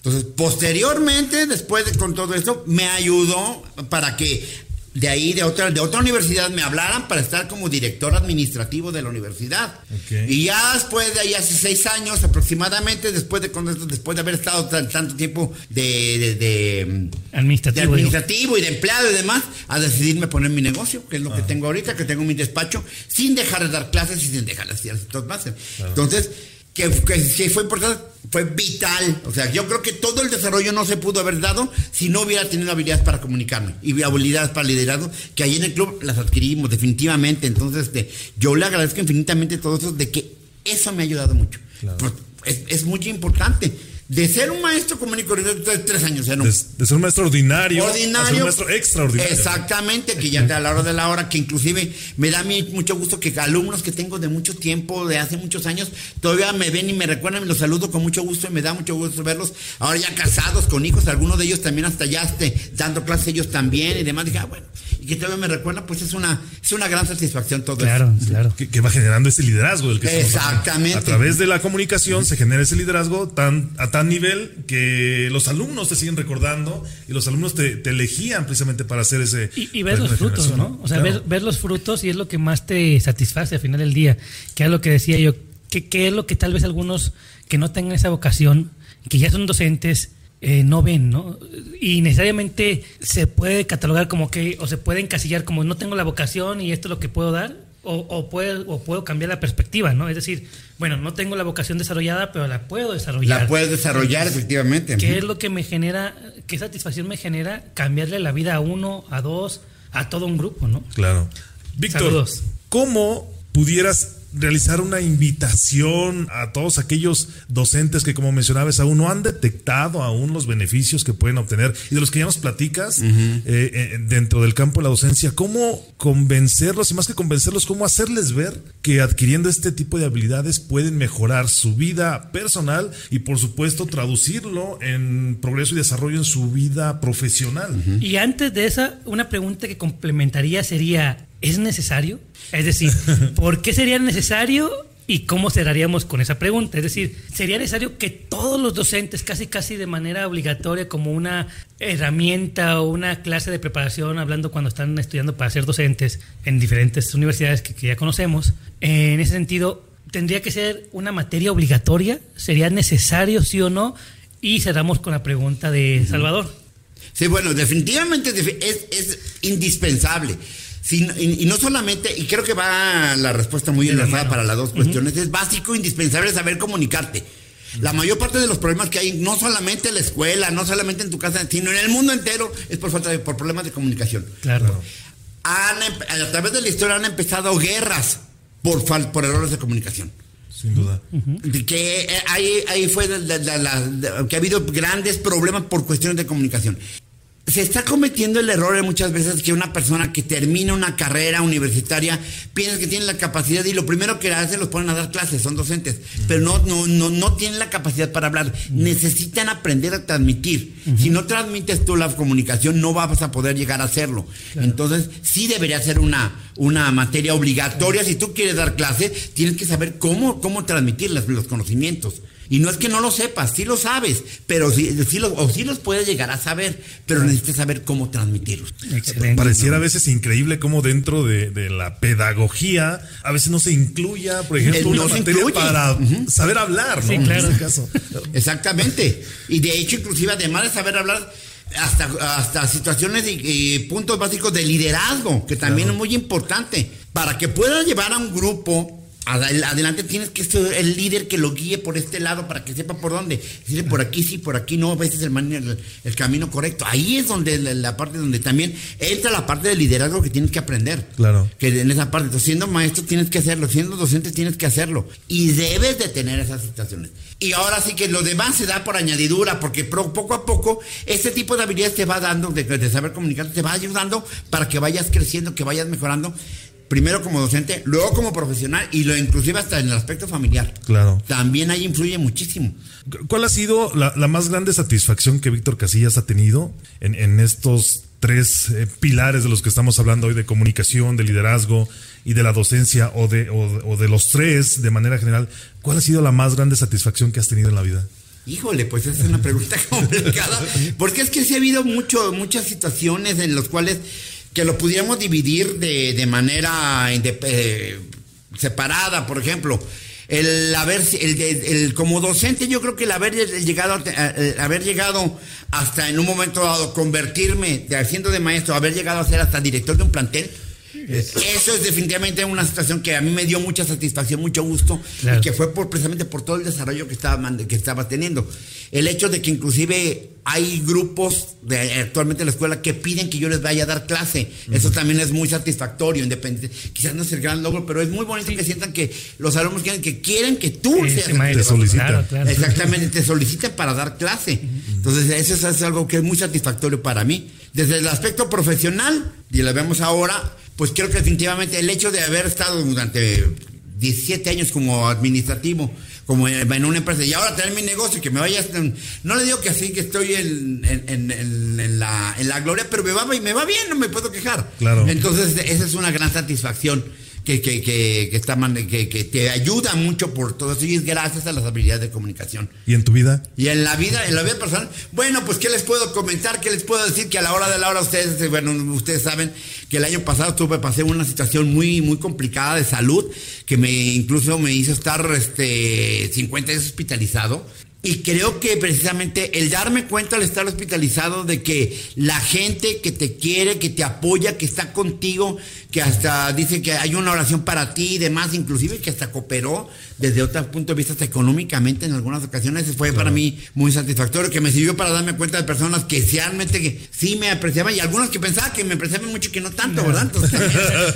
entonces, posteriormente, después de con todo esto, me ayudó para que de ahí, de otra, de otra universidad, me hablaran para estar como director administrativo de la universidad. Y ya después de ahí, hace seis años aproximadamente, después de, después de haber estado tanto tiempo de, de, administrativo, administrativo y de empleado y demás, a decidirme poner mi negocio, que es lo que tengo ahorita, que tengo mi despacho, sin dejar de dar clases y sin dejar de hacer todo más. Entonces, que, que, fue importante, fue vital. O sea, yo creo que todo el desarrollo no se pudo haber dado si no hubiera tenido habilidades para comunicarme y habilidades para liderazgo, que ahí en el club las adquirimos definitivamente. Entonces, este, yo le agradezco infinitamente todo eso de que eso me ha ayudado mucho. Es, es muy importante de ser un maestro común y corriente de tres años. de, ser un maestro ordinario, ordinario a ser un maestro extraordinario. Exactamente, que ya a la hora de la hora, que inclusive me da a mí mucho gusto que alumnos que tengo de mucho tiempo, de hace muchos años, todavía me ven y me recuerdan y los saludo con mucho gusto y me da mucho gusto verlos. Ahora ya casados con hijos, algunos de ellos también hasta ya esté dando clases ellos también y demás. Dije, ah, bueno, y que todavía me recuerda, pues es una, es una gran satisfacción todo claro, eso. Claro, que, va generando ese liderazgo del que Exactamente. A través de la comunicación se genera ese liderazgo tan, a tan nivel que los alumnos te siguen recordando y los alumnos te, elegían precisamente para hacer ese... Y, ver los frutos, ¿no? O sea, ver, ver, los frutos y es lo que más te satisface al final del día, que es lo que decía yo, que, que es lo que tal vez algunos que no tengan esa vocación, que ya son docentes, eh, no ven, ¿no? Y necesariamente se puede catalogar como que, o se puede encasillar como no tengo la vocación y esto es lo que puedo dar, o, o, puedo, o puedo cambiar la perspectiva, ¿no? Es decir, bueno, no tengo la vocación desarrollada, pero la puedo desarrollar. La puedes desarrollar, efectivamente. ¿Qué es lo que me genera, qué satisfacción me genera cambiarle la vida a uno, a dos, a todo un grupo, ¿no? Claro. Víctor, ¿cómo pudieras realizar una invitación a todos aquellos docentes que, como mencionabas, aún no han detectado aún los beneficios que pueden obtener y de los que ya nos platicas eh, eh, dentro del campo de la docencia. ¿Cómo convencerlos y más que convencerlos, cómo hacerles ver que adquiriendo este tipo de habilidades pueden mejorar su vida personal y, por supuesto, traducirlo en progreso y desarrollo en su vida profesional? Y antes de esa, una pregunta que complementaría sería, ¿es necesario? Es decir, ¿por qué sería necesario y cómo cerraríamos con esa pregunta? Es decir, ¿sería necesario que todos los docentes, casi casi de manera obligatoria, como una herramienta o una clase de preparación, hablando cuando están estudiando para ser docentes en diferentes universidades que, ya conocemos, en ese sentido, ¿tendría que ser una materia obligatoria? ¿Sería necesario, sí o no? Y cerramos con la pregunta de Salvador. Sí, bueno, definitivamente es, es indispensable y, no solamente, y creo que va la respuesta muy enlazada para las dos cuestiones, es básico, indispensable saber comunicarte. La mayor parte de los problemas que hay, no solamente en la escuela, no solamente en tu casa, sino en el mundo entero, es por falta de, por problemas de comunicación. Claro. a través de la historia han empezado guerras por, por errores de comunicación. Sin duda. Que eh, ahí, ahí fue que ha habido grandes problemas por cuestiones de comunicación se está cometiendo el error muchas veces que una persona que termina una carrera universitaria piensa que tiene la capacidad y lo primero que hace los ponen a dar clases, son docentes, pero no, no, no, no tienen la capacidad para hablar. Necesitan aprender a transmitir. Si no transmites tú la comunicación, no vas a poder llegar a hacerlo. Entonces, sí debería ser una, una materia obligatoria. Si tú quieres dar clase, tienes que saber cómo, cómo transmitir los conocimientos. Y no es que no lo sepas, sí lo sabes, pero sí, los, o sí los puedes llegar a saber, pero necesitas saber cómo transmitirlos. Pareciera a veces increíble cómo dentro de, la pedagogía a veces no se incluya, por ejemplo, una materia para saber hablar, ¿no? Sí, claro. En este caso. Exactamente. Y de hecho, inclusive, además de saber hablar, hasta, hasta situaciones y, puntos básicos de liderazgo, que también es muy importante, para que puedas llevar a un grupo adelante tienes que ser el líder que lo guíe por este lado para que sepa por dónde. Decirle por aquí sí, por aquí no, a veces el, el, el camino correcto. Ahí es donde la, parte donde también entra la parte del liderazgo que tienes que aprender. Claro. Que en esa parte, siendo maestro tienes que hacerlo, siendo docente tienes que hacerlo. Y debes de tener esas situaciones. Y ahora sí que lo demás se da por añadidura, porque poco a poco este tipo de habilidades te va dando, de, de saber comunicar, te va ayudando para que vayas creciendo, que vayas mejorando primero como docente, luego como profesional y lo inclusive hasta en el aspecto familiar. Claro. También ahí influye muchísimo. ¿Cuál ha sido la, más grande satisfacción que Víctor Casillas ha tenido en, estos tres eh, pilares de los que estamos hablando hoy, de comunicación, de liderazgo y de la docencia, o de, o, de los tres de manera general? ¿Cuál ha sido la más grande satisfacción que has tenido en la vida? Híjole, pues esa es una pregunta complicada, porque es que sí ha habido mucho, muchas situaciones en las cuales que lo pudiéramos dividir de, de manera eh, separada, por ejemplo. El haber, el, como docente, yo creo que el haber llegado, haber llegado hasta en un momento dado, convertirme de haciendo de maestro, haber llegado a ser hasta director de un plantel, eso es definitivamente una situación que a mí me dio mucha satisfacción, mucho gusto, y que fue por, precisamente por todo el desarrollo que estaba, que estaba teniendo. El hecho de que inclusive hay grupos de, actualmente en la escuela que piden que yo les vaya a dar clase. Eso también es muy satisfactorio, independiente. Quizás no es el gran logro, pero es muy bonito que sientan que los alumnos quieren que quieren que tú seas te solicitan. Exactamente, te solicitan para dar clase. Entonces, eso es, algo que es muy satisfactorio para mí. Desde el aspecto profesional, y lo vemos ahora, pues creo que definitivamente el hecho de haber estado durante 17 años como administrativo, como en, una empresa, y ahora tener mi negocio, que me vaya, no le digo que así que estoy en, en, la, en la gloria, pero me va, me va bien, no me puedo quejar. Claro. Entonces, esa es una gran satisfacción que, que, que, que, está, que, que te ayuda mucho por todo eso y es gracias a las habilidades de comunicación. ¿Y en tu vida? Y en la vida, en la vida personal, bueno, pues qué les puedo comentar, qué les puedo decir que a la hora de la hora ustedes, bueno, ustedes saben que el año pasado tuve, pasé una situación muy, muy complicada de salud, que me incluso me hizo estar este 50 días hospitalizado. Y creo que precisamente el darme cuenta al estar hospitalizado de que la gente que te quiere, que te apoya, que está contigo, que hasta dice que hay una oración para ti y demás, inclusive que hasta cooperó desde otro punto de vista hasta económicamente en algunas ocasiones, fue para mí muy satisfactorio, que me sirvió para darme cuenta de personas que realmente que sí me apreciaban y algunos que pensaban que me apreciaban mucho que no tanto, ¿verdad?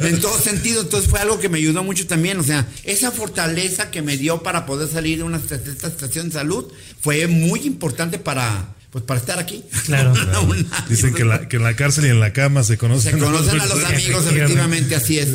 en todo sentido, entonces fue algo que me ayudó mucho también, o sea, esa fortaleza que me dio para poder salir de una esta estación de salud fue muy importante para pues para estar aquí. Claro. Dicen que, en la cárcel y en la cama se conocen. Se conocen a los, amigos, efectivamente, así es.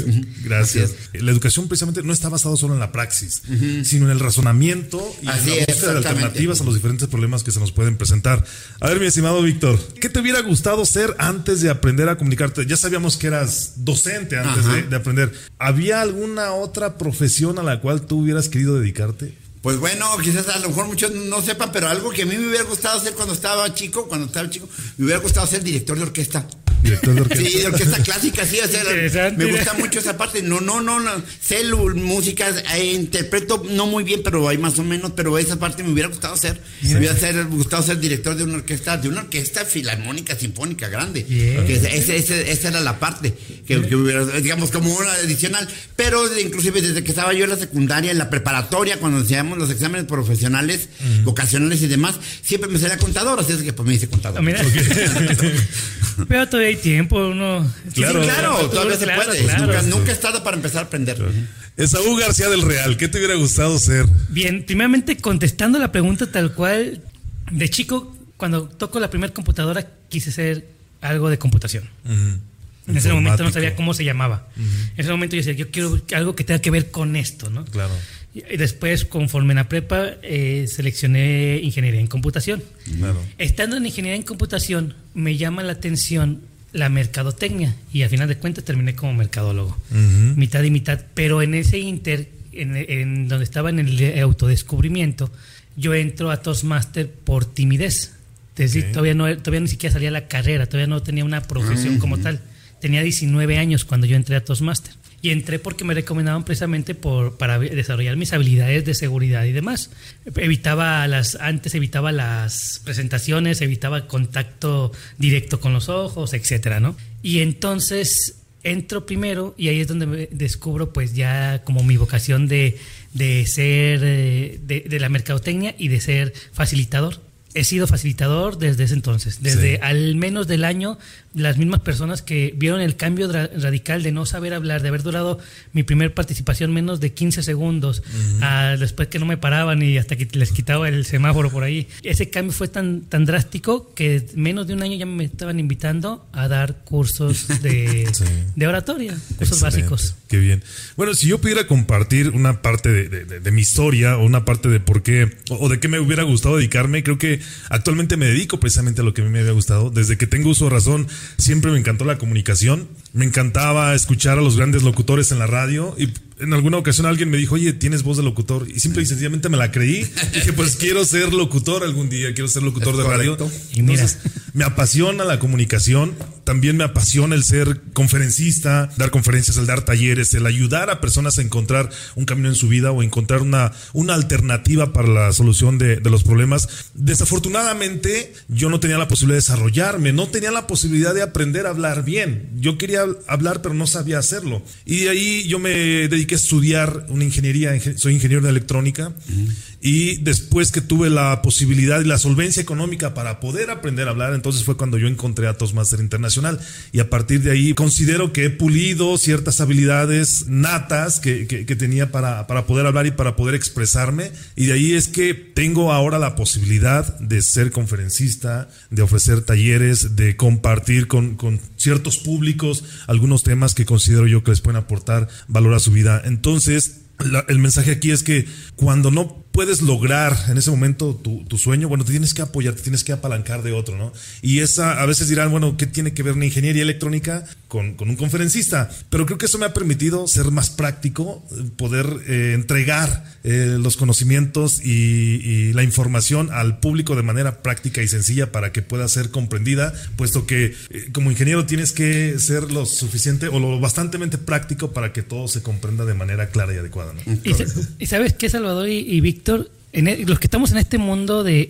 Gracias. La educación precisamente no está basada solo en la praxis, sino en el razonamiento y en la búsqueda de alternativas a los diferentes problemas que se nos pueden presentar. A ver, mi estimado Víctor, ¿qué te hubiera gustado ser antes de aprender a comunicarte? Ya sabíamos que eras docente antes de, de aprender. ¿Había alguna otra profesión a la cual tú hubieras querido dedicarte? Pues bueno, quizás a lo mejor muchos no sepan, pero algo que a mí me hubiera gustado hacer cuando estaba chico, cuando estaba chico, me hubiera gustado ser director de orquesta. Director de orquesta. Sí, de orquesta clásica, sí, o me gusta mucho esa parte. No, no, no, no. sé música, eh, interpreto no muy bien, pero hay más o menos, pero esa parte me hubiera gustado hacer. Me hubiera gustado ser director de una orquesta, de una orquesta filarmónica, sinfónica grande. esa era la parte que, hubiera, digamos, como una adicional. Pero inclusive desde que estaba yo en la secundaria, en la preparatoria, cuando hacíamos los exámenes profesionales, vocacionales y demás, siempre me salía contador, así es que pues me hice contador. pero todavía hay tiempo, uno. Claro, claro, todavía se puede. nunca, es tarde para empezar a aprender. Esaú García del Real, ¿qué te hubiera gustado ser? Bien, primeramente contestando la pregunta tal cual, de chico, cuando toco la primera computadora, quise ser algo de computación. En ese momento no sabía cómo se llamaba. En ese momento yo decía, yo quiero algo que tenga que ver con esto, ¿no? Claro. Y después, conforme en la prepa, eh, seleccioné ingeniería en computación. Claro. Estando en ingeniería en computación, me llama la atención la mercadotecnia. Y al final de cuentas terminé como mercadólogo, mitad y mitad, pero en ese inter, en, donde estaba en el autodescubrimiento, yo entro a Toastmaster por timidez, es decir, todavía, no, todavía ni siquiera salía la carrera, todavía no tenía una profesión como tal, tenía 19 años cuando yo entré a Toastmaster. Y entré porque me recomendaban precisamente por, para desarrollar mis habilidades de seguridad y demás. Evitaba las, antes evitaba las presentaciones, evitaba contacto directo con los ojos, etcétera, ¿no? Y entonces entro primero y ahí es donde descubro pues ya como mi vocación de, de ser eh, de la mercadotecnia y de ser facilitador he sido facilitador desde ese entonces, desde al menos del año las mismas personas que vieron el cambio radical de no saber hablar, de haber durado mi primer participación menos de 15 segundos, después que no me paraban y hasta que les quitaba el semáforo por ahí. Ese cambio fue tan, tan drástico que menos de un año ya me estaban invitando a dar cursos de, de oratoria, cursos básicos. Qué bien. Bueno, si yo pudiera compartir una parte de, mi historia o una parte de por qué o, de qué me hubiera gustado dedicarme, creo que actualmente me dedico precisamente a lo que a mí me había gustado. Desde que tengo uso de razón, siempre me encantó la comunicación. Me encantaba escuchar a los grandes locutores en la radio y en alguna ocasión alguien me dijo, oye, tienes voz de locutor. Y simple y sencillamente me la creí. Dije, pues quiero ser locutor algún día, quiero ser locutor de radio. Y Entonces, me apasiona la comunicación. También me apasiona el ser conferencista, dar conferencias, el dar talleres, el ayudar a personas a encontrar un camino en su vida o encontrar una, una alternativa para la solución de, de los problemas. Desafortunadamente, yo no tenía la posibilidad de desarrollarme, no tenía la posibilidad de aprender a hablar bien. Yo quería hablar, pero no sabía hacerlo. Y de ahí yo me dediqué que estudiar una ingeniería, soy ingeniero de electrónica, y después que tuve la posibilidad y la solvencia económica para poder aprender a hablar, entonces fue cuando yo encontré a Toastmaster Internacional. Y a partir de ahí considero que he pulido ciertas habilidades natas que, que, tenía para, para, poder hablar y para poder expresarme. Y de ahí es que tengo ahora la posibilidad de ser conferencista, de ofrecer talleres, de compartir con, con ciertos públicos algunos temas que considero yo que les pueden aportar valor a su vida. Entonces, el mensaje aquí es que cuando no puedes lograr en ese momento tu, sueño, bueno, te tienes que apoyar, te tienes que apalancar de otro, ¿no? Y esa, a veces dirán, bueno, ¿qué tiene que ver una ingeniería electrónica con, un conferencista? Pero creo que eso me ha permitido ser más práctico, poder eh, entregar eh, los conocimientos y, la información al público de manera práctica y sencilla para que pueda ser comprendida, puesto que eh, como ingeniero tienes que ser lo suficiente o lo bastantemente práctico para que todo se comprenda de manera clara y adecuada. ¿no? ¿Y, sabes qué, Salvador y Víctor? En e, los que estamos en este mundo de,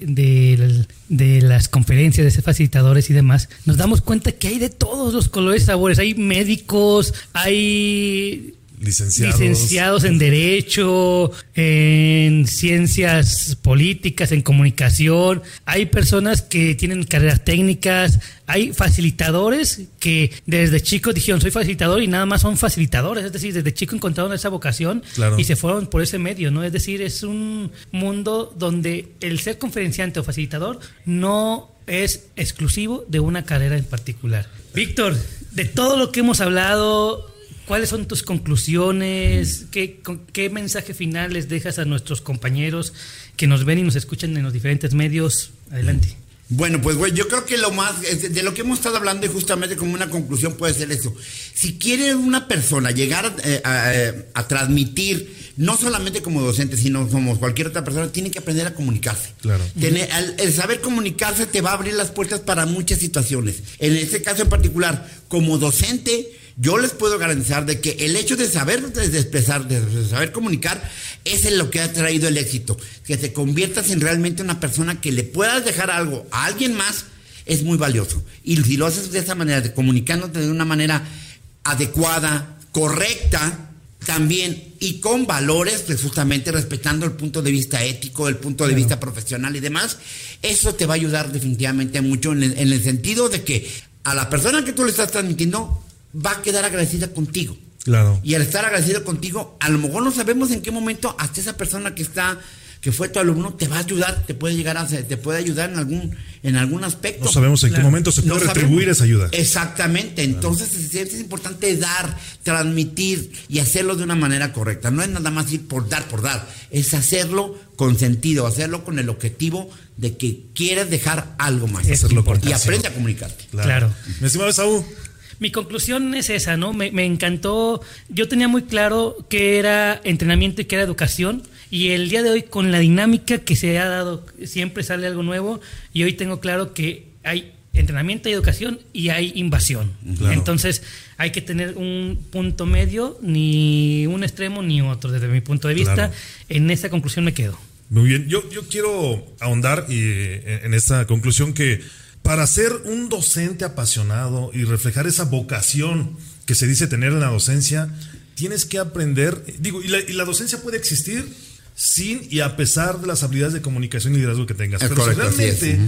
de, las conferencias, de ser facilitadores y demás, nos damos cuenta que hay de todos los colores sabores. Hay médicos, hay licenciados. licenciados en Derecho, en ciencias políticas, en comunicación. Hay personas que tienen carreras técnicas, hay facilitadores que desde chicos dijeron soy facilitador y nada más son facilitadores, es decir, desde chico encontraron esa vocación y se fueron por ese medio, ¿no? Es decir, es un mundo donde el ser conferenciante o facilitador no es exclusivo de una carrera en particular. Víctor, de todo lo que hemos hablado, ¿Cuáles son tus conclusiones? ¿Qué, ¿Qué mensaje final les dejas a nuestros compañeros que nos ven y nos escuchan en los diferentes medios? Adelante. Bueno, pues güey, yo creo que lo más, de lo que hemos estado hablando y justamente como una conclusión puede ser eso. Si quiere una persona llegar eh, eh, a, transmitir, no solamente como docente, sino como cualquier otra persona, tiene que aprender a comunicarse. Claro. el, saber comunicarse te va a abrir las puertas para muchas situaciones. En este caso en particular, como docente, yo les puedo garantizar de que el hecho de saber de expresar, de saber comunicar, es lo que ha traído el éxito. Que te conviertas en realmente una persona que le puedas dejar algo a alguien más, es muy valioso. Y si lo haces de esa manera, de comunicándote de una manera adecuada, correcta, también y con valores, pues justamente respetando el punto de vista ético, el punto de vista profesional y demás, eso te va a ayudar definitivamente mucho en en el sentido de que a la persona que tú le estás transmitiendo va a quedar agradecida contigo. Claro. Y al estar agradecido contigo, a lo mejor no sabemos en qué momento hasta esa persona que está que fue tu alumno te va a ayudar, te puede llegar a te puede ayudar en algún en algún aspecto. No sabemos en qué momento se puede retribuir esa ayuda. Exactamente, entonces es, importante dar, transmitir y hacerlo de una manera correcta. No es nada más ir por dar por dar, es hacerlo con sentido, hacerlo con el objetivo de que quieres dejar algo más. y aprende a comunicarte. Claro. claro. Me estimado Saúl, mi conclusión es esa, ¿no? Me, encantó. Yo tenía muy claro que era entrenamiento y que era educación. Y el día de hoy, con la dinámica que se ha dado, siempre sale algo nuevo. Y hoy tengo claro que hay entrenamiento y educación y hay invasión. Entonces hay que tener un punto medio, ni un extremo ni otro, desde mi punto de vista. En esa conclusión me quedo. Muy bien, yo, yo quiero ahondar y, eh, en esta conclusión que para ser un docente apasionado y reflejar esa vocación que se dice tener en la docencia, tienes que aprender, digo, y la, docencia puede existir sin y a pesar de las habilidades de comunicación y liderazgo que tengas. Pero realmente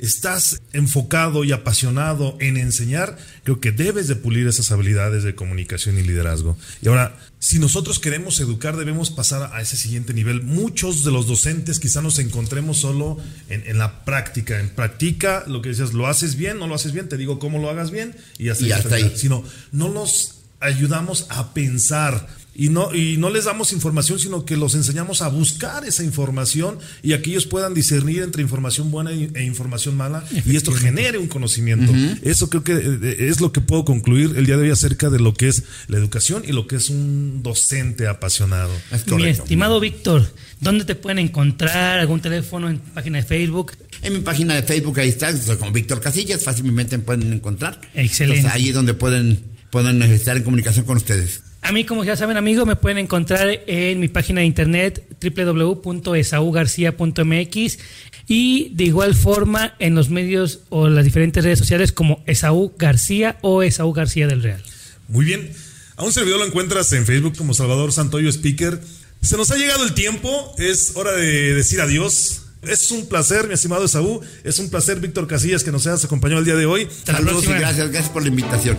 estás enfocado y apasionado en enseñar, creo que debes de pulir esas habilidades de comunicación y liderazgo. Y ahora, si nosotros queremos educar, debemos pasar a ese siguiente nivel. Muchos de los docentes quizá nos encontremos solo en, la práctica. En práctica, lo que decías, lo haces bien, no lo haces bien, te digo cómo lo hagas bien y hasta, y hasta ahí. Sino, no los ayudamos a pensar y no, y no les damos información, sino que los enseñamos a buscar esa información y a que ellos puedan discernir entre información buena e información mala y esto genere un conocimiento. Eso creo que eh, es lo que puedo concluir el día de hoy acerca de lo que es la educación y lo que es un docente apasionado. Mi estimado Víctor, ¿dónde te pueden encontrar? ¿Algún teléfono en página de Facebook? En mi página de Facebook ahí está, con Víctor Casillas, fácilmente me pueden encontrar. Excelente. ahí es donde pueden, pueden estar en comunicación con ustedes. A mí, como ya saben, amigos, me pueden encontrar en mi página de internet www.esaugarcia.mx y de igual forma en los medios o las diferentes redes sociales como Esaú García o Esaú García del Real. Muy bien. A un servidor lo encuentras en Facebook como Salvador Santoyo Speaker. Se nos ha llegado el tiempo, es hora de decir adiós. Es un placer, mi estimado Esaú. Es un placer, Víctor Casillas, que nos hayas acompañado el día de hoy. Saludos y gracias, gracias por la invitación.